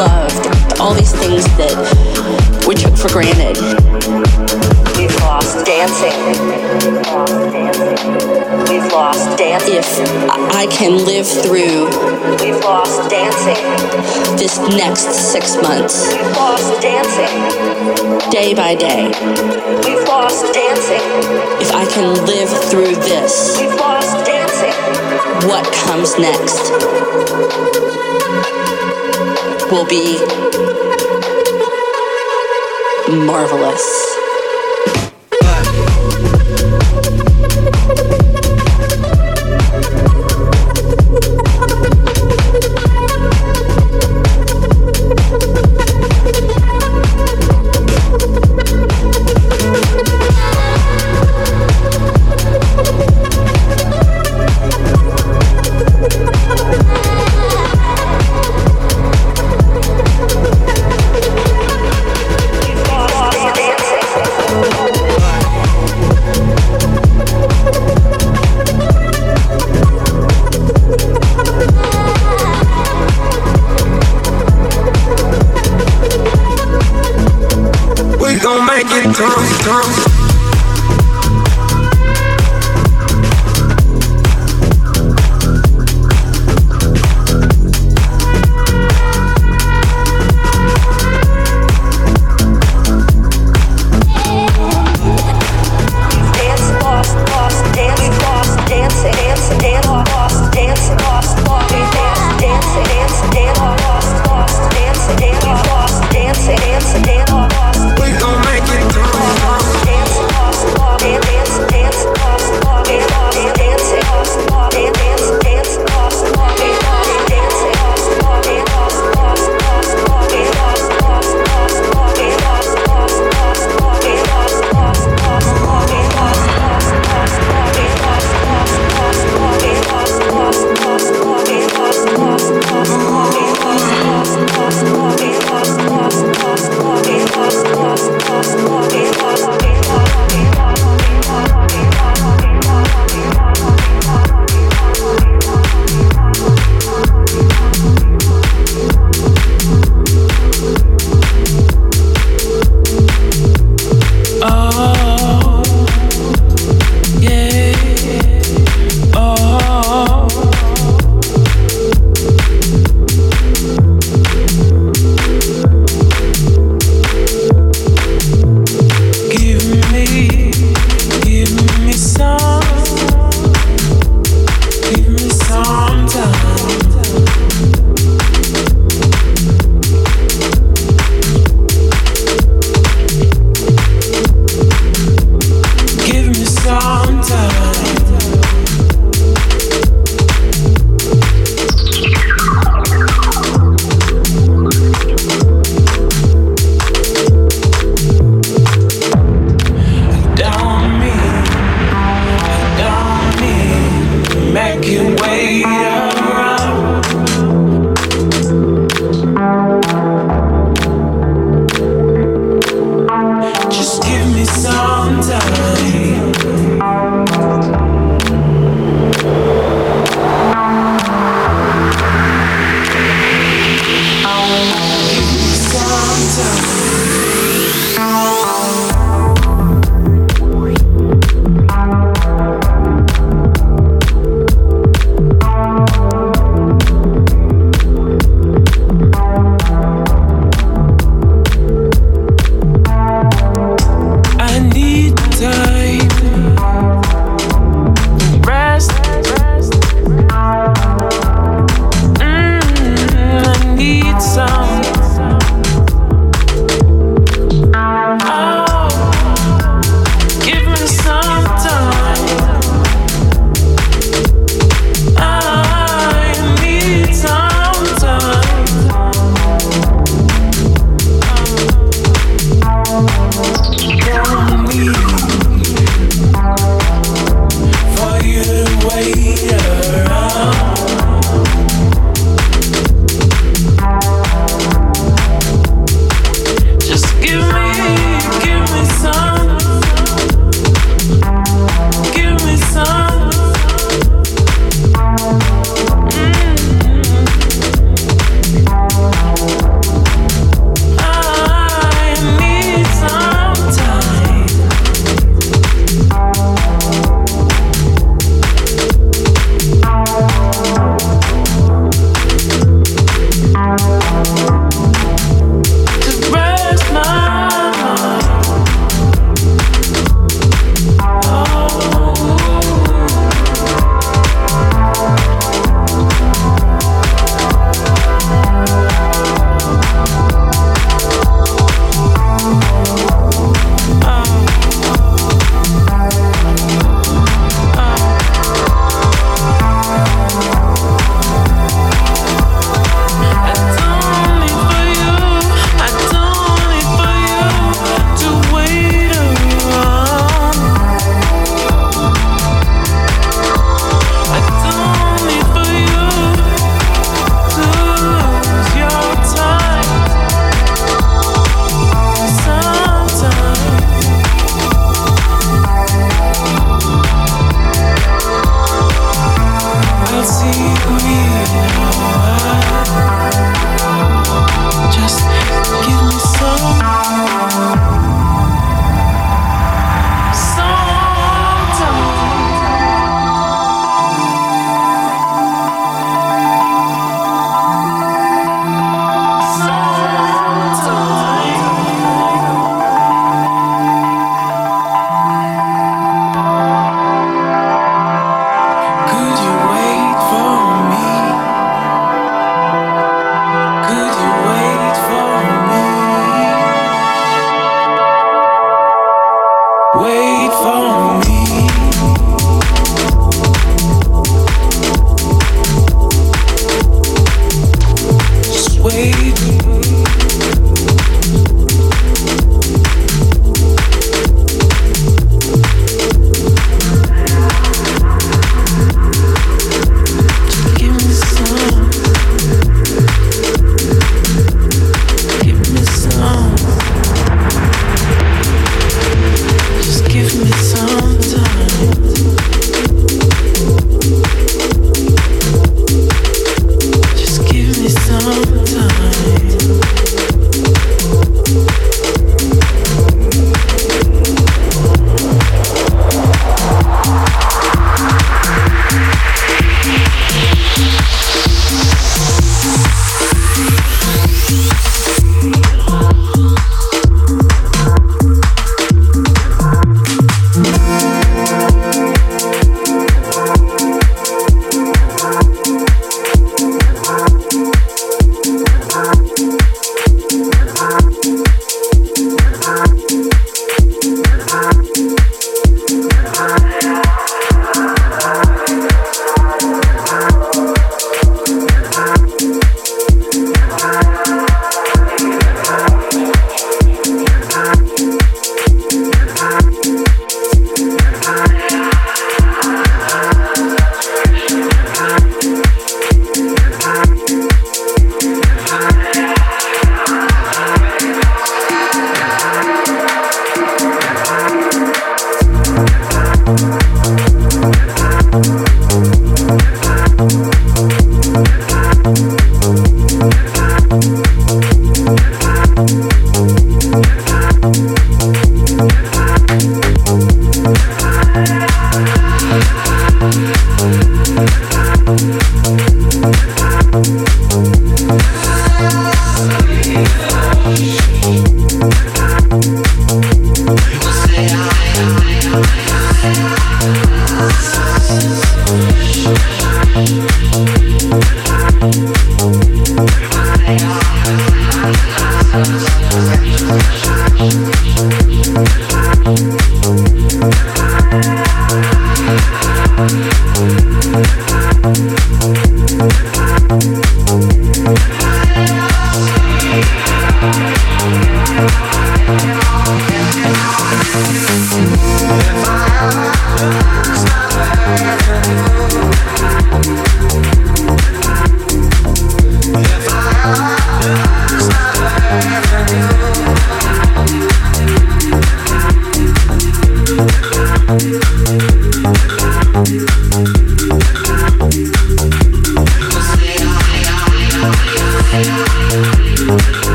loved, all these things that we took for granted. We've lost dancing. We've lost dancing. We've lost dancing. If I can live through, we've lost dancing. This next six months, we've lost dancing. Day by day, we've lost dancing. If I can live through this, we've lost dancing. What comes next will be marvelous.